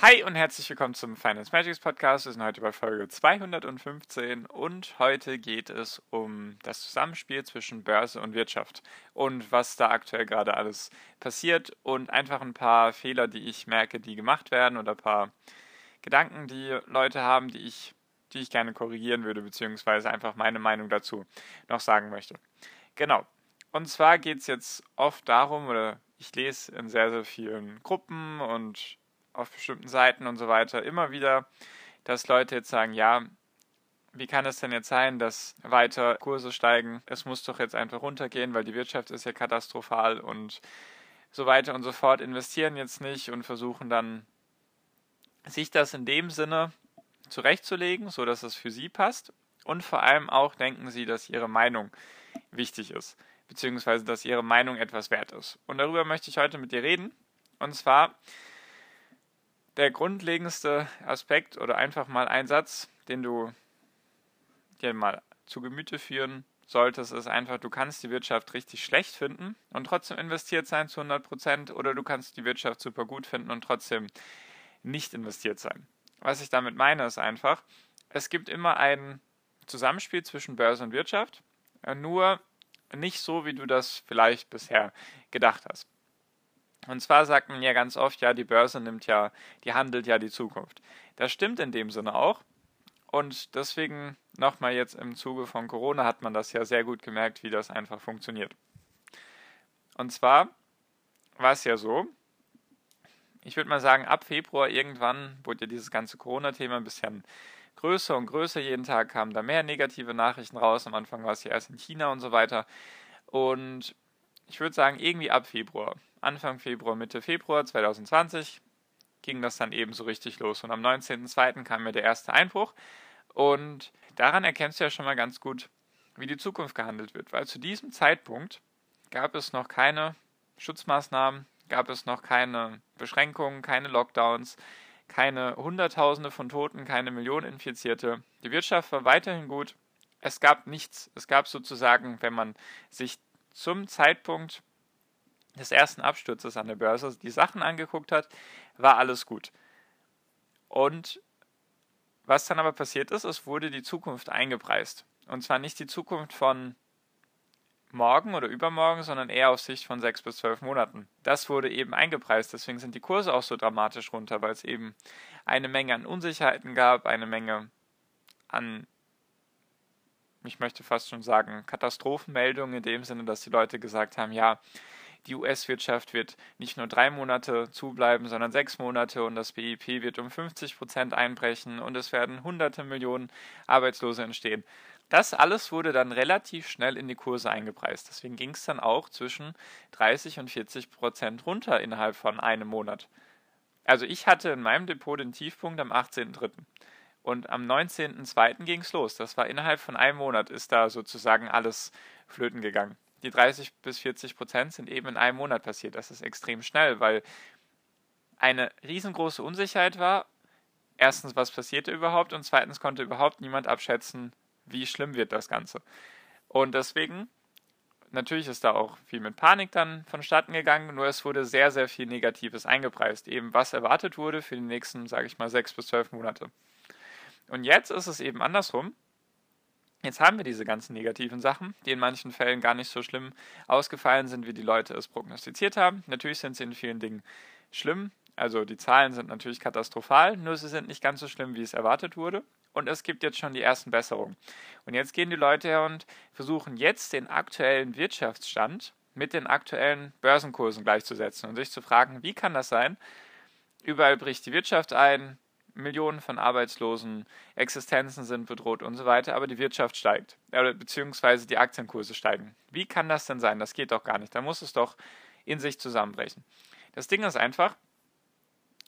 Hi und herzlich willkommen zum Finance Magics Podcast. Wir sind heute bei Folge 215 und heute geht es um das Zusammenspiel zwischen Börse und Wirtschaft und was da aktuell gerade alles passiert und einfach ein paar Fehler, die ich merke, die gemacht werden oder ein paar Gedanken, die Leute haben, die ich, die ich gerne korrigieren würde, beziehungsweise einfach meine Meinung dazu noch sagen möchte. Genau. Und zwar geht es jetzt oft darum, oder ich lese in sehr, sehr vielen Gruppen und auf bestimmten Seiten und so weiter immer wieder, dass Leute jetzt sagen, ja, wie kann es denn jetzt sein, dass weiter Kurse steigen? Es muss doch jetzt einfach runtergehen, weil die Wirtschaft ist ja katastrophal und so weiter und so fort. Investieren jetzt nicht und versuchen dann sich das in dem Sinne zurechtzulegen, so dass es für sie passt. Und vor allem auch denken sie, dass ihre Meinung wichtig ist, beziehungsweise dass ihre Meinung etwas wert ist. Und darüber möchte ich heute mit dir reden. Und zwar der grundlegendste Aspekt oder einfach mal ein Satz, den du dir mal zu Gemüte führen solltest, ist einfach, du kannst die Wirtschaft richtig schlecht finden und trotzdem investiert sein zu 100 Prozent oder du kannst die Wirtschaft super gut finden und trotzdem nicht investiert sein. Was ich damit meine, ist einfach, es gibt immer ein Zusammenspiel zwischen Börse und Wirtschaft, nur nicht so, wie du das vielleicht bisher gedacht hast. Und zwar sagt man ja ganz oft, ja, die Börse nimmt ja, die handelt ja die Zukunft. Das stimmt in dem Sinne auch. Und deswegen nochmal jetzt im Zuge von Corona hat man das ja sehr gut gemerkt, wie das einfach funktioniert. Und zwar war es ja so, ich würde mal sagen, ab Februar irgendwann wurde ja dieses ganze Corona-Thema ein bisschen größer und größer. Jeden Tag kamen da mehr negative Nachrichten raus. Am Anfang war es ja erst in China und so weiter. Und ich würde sagen, irgendwie ab Februar Anfang Februar, Mitte Februar 2020 ging das dann eben so richtig los. Und am 19.02. kam mir der erste Einbruch. Und daran erkennst du ja schon mal ganz gut, wie die Zukunft gehandelt wird. Weil zu diesem Zeitpunkt gab es noch keine Schutzmaßnahmen, gab es noch keine Beschränkungen, keine Lockdowns, keine Hunderttausende von Toten, keine Millionen Infizierte. Die Wirtschaft war weiterhin gut. Es gab nichts. Es gab sozusagen, wenn man sich zum Zeitpunkt des ersten Absturzes an der Börse die Sachen angeguckt hat, war alles gut. Und was dann aber passiert ist, es wurde die Zukunft eingepreist. Und zwar nicht die Zukunft von morgen oder übermorgen, sondern eher auf Sicht von sechs bis zwölf Monaten. Das wurde eben eingepreist, deswegen sind die Kurse auch so dramatisch runter, weil es eben eine Menge an Unsicherheiten gab, eine Menge an, ich möchte fast schon sagen, Katastrophenmeldungen in dem Sinne, dass die Leute gesagt haben, ja, die US-Wirtschaft wird nicht nur drei Monate zubleiben, sondern sechs Monate und das BIP wird um 50 Prozent einbrechen und es werden hunderte Millionen Arbeitslose entstehen. Das alles wurde dann relativ schnell in die Kurse eingepreist. Deswegen ging es dann auch zwischen 30 und 40 Prozent runter innerhalb von einem Monat. Also ich hatte in meinem Depot den Tiefpunkt am 18.03. Und am 19.02. ging es los. Das war innerhalb von einem Monat, ist da sozusagen alles flöten gegangen die 30 bis 40 Prozent sind eben in einem Monat passiert. Das ist extrem schnell, weil eine riesengroße Unsicherheit war. Erstens, was passierte überhaupt? Und zweitens konnte überhaupt niemand abschätzen, wie schlimm wird das Ganze. Und deswegen, natürlich ist da auch viel mit Panik dann vonstatten gegangen, nur es wurde sehr, sehr viel Negatives eingepreist. Eben was erwartet wurde für die nächsten, sage ich mal, sechs bis zwölf Monate. Und jetzt ist es eben andersrum. Jetzt haben wir diese ganzen negativen Sachen, die in manchen Fällen gar nicht so schlimm ausgefallen sind, wie die Leute es prognostiziert haben. Natürlich sind sie in vielen Dingen schlimm. Also die Zahlen sind natürlich katastrophal, nur sie sind nicht ganz so schlimm, wie es erwartet wurde. Und es gibt jetzt schon die ersten Besserungen. Und jetzt gehen die Leute her und versuchen jetzt den aktuellen Wirtschaftsstand mit den aktuellen Börsenkursen gleichzusetzen und sich zu fragen, wie kann das sein? Überall bricht die Wirtschaft ein, Millionen von Arbeitslosen, Existenzen sind bedroht und so weiter, aber die Wirtschaft steigt, äh, beziehungsweise die Aktienkurse steigen. Wie kann das denn sein? Das geht doch gar nicht. Da muss es doch in sich zusammenbrechen. Das Ding ist einfach,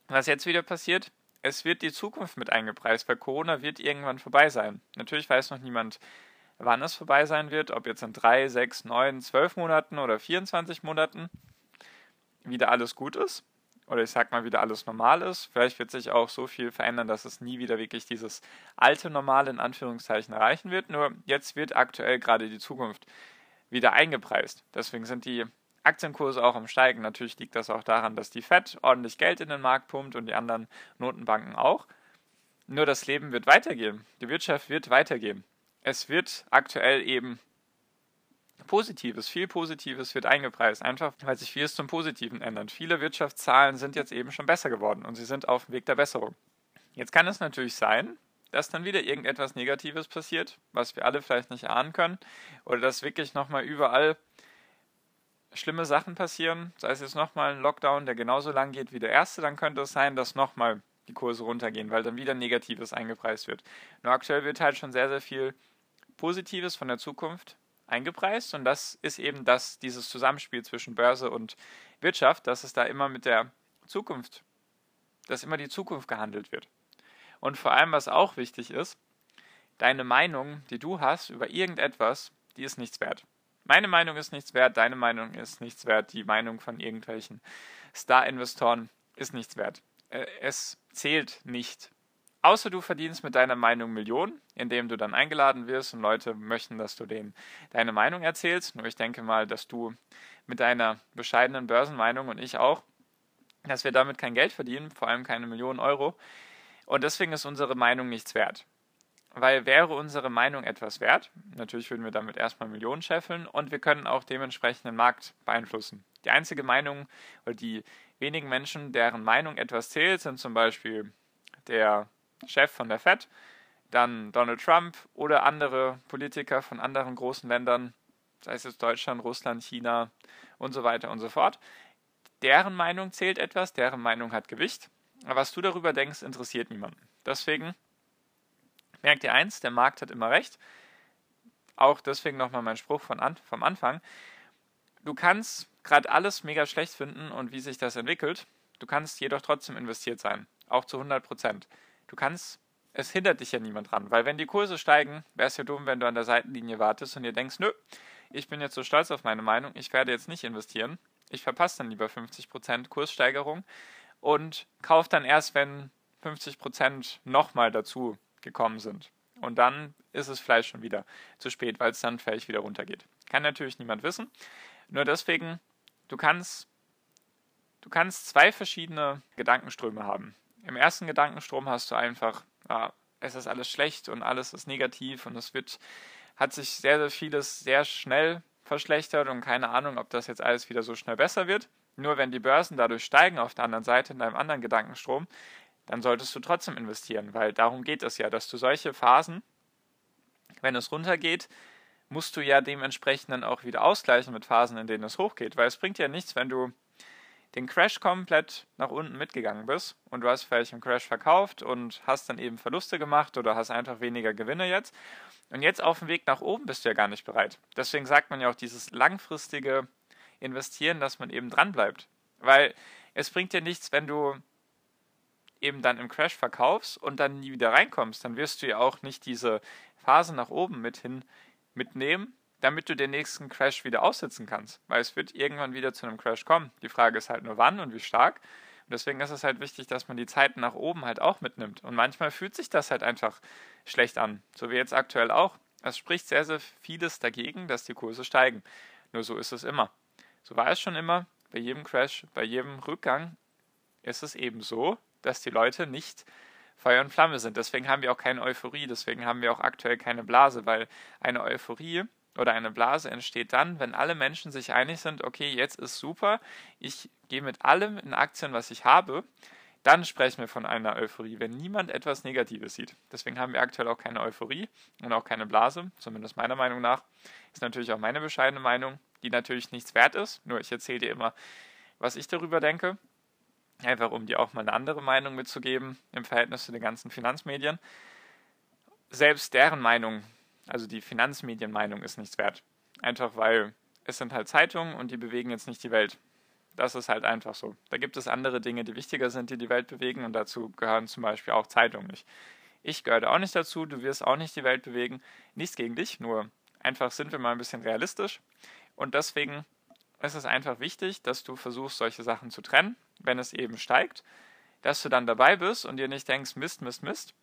Was jetzt wieder passiert, es wird die Zukunft mit eingepreist, weil Corona wird irgendwann vorbei sein. Natürlich weiß noch niemand, wann es vorbei sein wird, ob jetzt in drei, sechs, neun, zwölf Monaten oder 24 Monaten wieder alles gut ist oder ich sag mal wieder alles normal ist. Vielleicht wird sich auch so viel verändern, dass es nie wieder wirklich dieses alte Normal in Anführungszeichen erreichen wird. Nur jetzt wird aktuell gerade die Zukunft wieder eingepreist. Deswegen sind die Aktienkurse auch am Steigen. Natürlich liegt das auch daran, dass die Fed ordentlich Geld in den Markt pumpt und die anderen Notenbanken auch. Nur das Leben wird weitergehen. Die Wirtschaft wird weitergehen. Es wird aktuell eben Positives, viel Positives wird eingepreist, einfach weil sich vieles zum Positiven ändert. Viele Wirtschaftszahlen sind jetzt eben schon besser geworden und sie sind auf dem Weg der Besserung. Jetzt kann es natürlich sein, dass dann wieder irgendetwas Negatives passiert, was wir alle vielleicht nicht ahnen können, oder dass wirklich nochmal überall schlimme Sachen passieren, sei es jetzt nochmal ein Lockdown, der genauso lang geht wie der erste, dann könnte es sein, dass nochmal die Kurse runtergehen, weil dann wieder Negatives eingepreist wird. Nur aktuell wird halt schon sehr, sehr viel Positives von der Zukunft eingepreist und das ist eben das, dieses Zusammenspiel zwischen Börse und Wirtschaft, dass es da immer mit der Zukunft, dass immer die Zukunft gehandelt wird. Und vor allem, was auch wichtig ist, deine Meinung, die du hast über irgendetwas, die ist nichts wert. Meine Meinung ist nichts wert, deine Meinung ist nichts wert, die Meinung von irgendwelchen Star-Investoren ist nichts wert. Äh, es zählt nicht. Außer du verdienst mit deiner Meinung Millionen, indem du dann eingeladen wirst und Leute möchten, dass du denen deine Meinung erzählst. Nur ich denke mal, dass du mit deiner bescheidenen Börsenmeinung und ich auch, dass wir damit kein Geld verdienen, vor allem keine Millionen Euro. Und deswegen ist unsere Meinung nichts wert. Weil wäre unsere Meinung etwas wert, natürlich würden wir damit erstmal Millionen scheffeln und wir können auch dementsprechend den Markt beeinflussen. Die einzige Meinung oder die wenigen Menschen, deren Meinung etwas zählt, sind zum Beispiel der Chef von der Fed, dann Donald Trump oder andere Politiker von anderen großen Ländern, sei es jetzt Deutschland, Russland, China und so weiter und so fort. Deren Meinung zählt etwas, deren Meinung hat Gewicht aber was du darüber denkst, interessiert niemanden. Deswegen merkt ihr eins, der Markt hat immer recht. Auch deswegen nochmal mein Spruch von an, vom Anfang. Du kannst gerade alles mega schlecht finden und wie sich das entwickelt. Du kannst jedoch trotzdem investiert sein. Auch zu 100 Prozent. Du kannst, es hindert dich ja niemand dran. Weil wenn die Kurse steigen, wäre es ja dumm, wenn du an der Seitenlinie wartest und dir denkst, nö, ich bin jetzt so stolz auf meine Meinung, ich werde jetzt nicht investieren. Ich verpasse dann lieber 50 Prozent Kurssteigerung und kauft dann erst, wenn 50% nochmal dazu gekommen sind. Und dann ist es vielleicht schon wieder zu spät, weil es dann vielleicht wieder runtergeht. Kann natürlich niemand wissen. Nur deswegen, du kannst, du kannst zwei verschiedene Gedankenströme haben. Im ersten Gedankenstrom hast du einfach, ja, es ist alles schlecht und alles ist negativ und es wird, hat sich sehr, sehr vieles sehr schnell verschlechtert und keine Ahnung, ob das jetzt alles wieder so schnell besser wird. Nur wenn die Börsen dadurch steigen auf der anderen Seite in einem anderen Gedankenstrom, dann solltest du trotzdem investieren, weil darum geht es ja, dass du solche Phasen, wenn es runtergeht, musst du ja dementsprechend dann auch wieder ausgleichen mit Phasen, in denen es hochgeht, weil es bringt ja nichts, wenn du den Crash komplett nach unten mitgegangen bist und du hast vielleicht im Crash verkauft und hast dann eben Verluste gemacht oder hast einfach weniger Gewinne jetzt und jetzt auf dem Weg nach oben bist du ja gar nicht bereit. Deswegen sagt man ja auch dieses langfristige investieren, dass man eben dran bleibt. Weil es bringt dir nichts, wenn du eben dann im Crash verkaufst und dann nie wieder reinkommst. Dann wirst du ja auch nicht diese Phase nach oben mit hin mitnehmen, damit du den nächsten Crash wieder aussitzen kannst. Weil es wird irgendwann wieder zu einem Crash kommen. Die Frage ist halt nur wann und wie stark. Und deswegen ist es halt wichtig, dass man die Zeiten nach oben halt auch mitnimmt. Und manchmal fühlt sich das halt einfach schlecht an. So wie jetzt aktuell auch. Es spricht sehr, sehr vieles dagegen, dass die Kurse steigen. Nur so ist es immer. So war es schon immer. Bei jedem Crash, bei jedem Rückgang ist es eben so, dass die Leute nicht Feuer und Flamme sind. Deswegen haben wir auch keine Euphorie, deswegen haben wir auch aktuell keine Blase, weil eine Euphorie oder eine Blase entsteht dann, wenn alle Menschen sich einig sind, okay, jetzt ist super, ich gehe mit allem in Aktien, was ich habe, dann sprechen wir von einer Euphorie, wenn niemand etwas Negatives sieht. Deswegen haben wir aktuell auch keine Euphorie und auch keine Blase, zumindest meiner Meinung nach. Ist natürlich auch meine bescheidene Meinung die natürlich nichts wert ist. Nur ich erzähle dir immer, was ich darüber denke. Einfach um dir auch mal eine andere Meinung mitzugeben im Verhältnis zu den ganzen Finanzmedien. Selbst deren Meinung, also die Finanzmedienmeinung, ist nichts wert. Einfach weil es sind halt Zeitungen und die bewegen jetzt nicht die Welt. Das ist halt einfach so. Da gibt es andere Dinge, die wichtiger sind, die die Welt bewegen und dazu gehören zum Beispiel auch Zeitungen nicht. Ich gehöre auch nicht dazu, du wirst auch nicht die Welt bewegen. Nichts gegen dich, nur einfach sind wir mal ein bisschen realistisch. Und deswegen ist es einfach wichtig, dass du versuchst, solche Sachen zu trennen, wenn es eben steigt, dass du dann dabei bist und dir nicht denkst, Mist, Mist, Mist,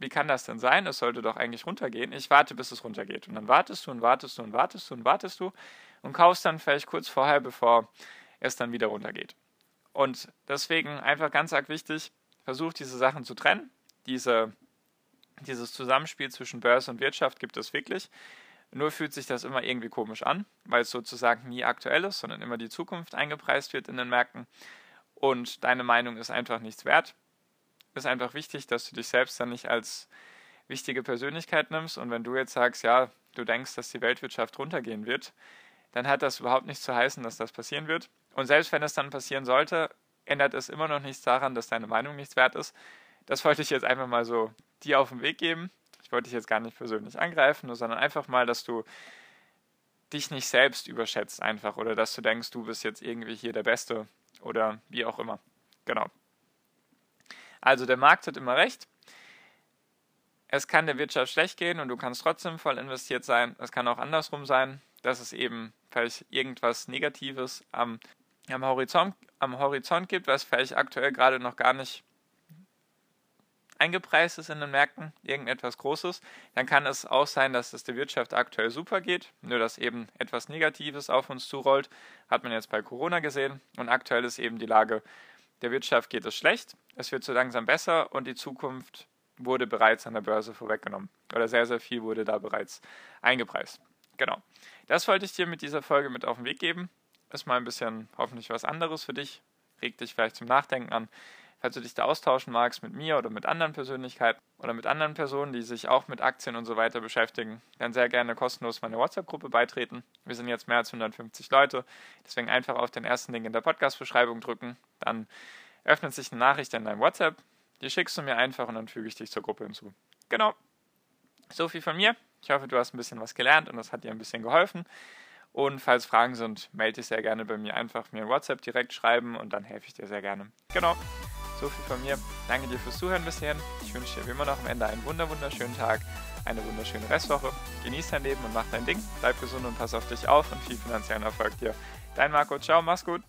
wie kann das denn sein? Es sollte doch eigentlich runtergehen. Ich warte, bis es runtergeht. Und dann wartest du und wartest du und wartest du und wartest du und kaufst dann vielleicht kurz vorher, bevor es dann wieder runtergeht. Und deswegen einfach ganz arg wichtig, versuch diese Sachen zu trennen. Diese, dieses Zusammenspiel zwischen Börse und Wirtschaft gibt es wirklich. Nur fühlt sich das immer irgendwie komisch an, weil es sozusagen nie aktuell ist, sondern immer die Zukunft eingepreist wird in den Märkten. Und deine Meinung ist einfach nichts wert. Ist einfach wichtig, dass du dich selbst dann nicht als wichtige Persönlichkeit nimmst. Und wenn du jetzt sagst, ja, du denkst, dass die Weltwirtschaft runtergehen wird, dann hat das überhaupt nichts zu heißen, dass das passieren wird. Und selbst wenn es dann passieren sollte, ändert es immer noch nichts daran, dass deine Meinung nichts wert ist. Das wollte ich jetzt einfach mal so dir auf den Weg geben. Ich wollte dich jetzt gar nicht persönlich angreifen, sondern einfach mal, dass du dich nicht selbst überschätzt einfach oder dass du denkst, du bist jetzt irgendwie hier der Beste oder wie auch immer. Genau. Also der Markt hat immer recht. Es kann der Wirtschaft schlecht gehen und du kannst trotzdem voll investiert sein. Es kann auch andersrum sein, dass es eben vielleicht irgendwas Negatives am, am, Horizont, am Horizont gibt, was vielleicht aktuell gerade noch gar nicht eingepreist ist in den Märkten, irgendetwas Großes, dann kann es auch sein, dass es der Wirtschaft aktuell super geht, nur dass eben etwas Negatives auf uns zurollt, hat man jetzt bei Corona gesehen und aktuell ist eben die Lage, der Wirtschaft geht es schlecht, es wird so langsam besser und die Zukunft wurde bereits an der Börse vorweggenommen oder sehr, sehr viel wurde da bereits eingepreist. Genau. Das wollte ich dir mit dieser Folge mit auf den Weg geben. Ist mal ein bisschen hoffentlich was anderes für dich. Regt dich vielleicht zum Nachdenken an. Falls du dich da austauschen magst mit mir oder mit anderen Persönlichkeiten oder mit anderen Personen, die sich auch mit Aktien und so weiter beschäftigen, dann sehr gerne kostenlos meine WhatsApp-Gruppe beitreten. Wir sind jetzt mehr als 150 Leute, deswegen einfach auf den ersten Link in der Podcast-Beschreibung drücken. Dann öffnet sich eine Nachricht in deinem WhatsApp. Die schickst du mir einfach und dann füge ich dich zur Gruppe hinzu. Genau. So viel von mir. Ich hoffe, du hast ein bisschen was gelernt und das hat dir ein bisschen geholfen. Und falls Fragen sind, melde dich sehr gerne bei mir. Einfach mir WhatsApp direkt schreiben und dann helfe ich dir sehr gerne. Genau. So viel von mir. Danke dir fürs Zuhören bis hierhin. Ich wünsche dir wie immer noch am Ende einen wunderschönen Tag, eine wunderschöne Restwoche. Genieß dein Leben und mach dein Ding. Bleib gesund und pass auf dich auf und viel finanziellen Erfolg dir. Dein Marco, ciao, mach's gut.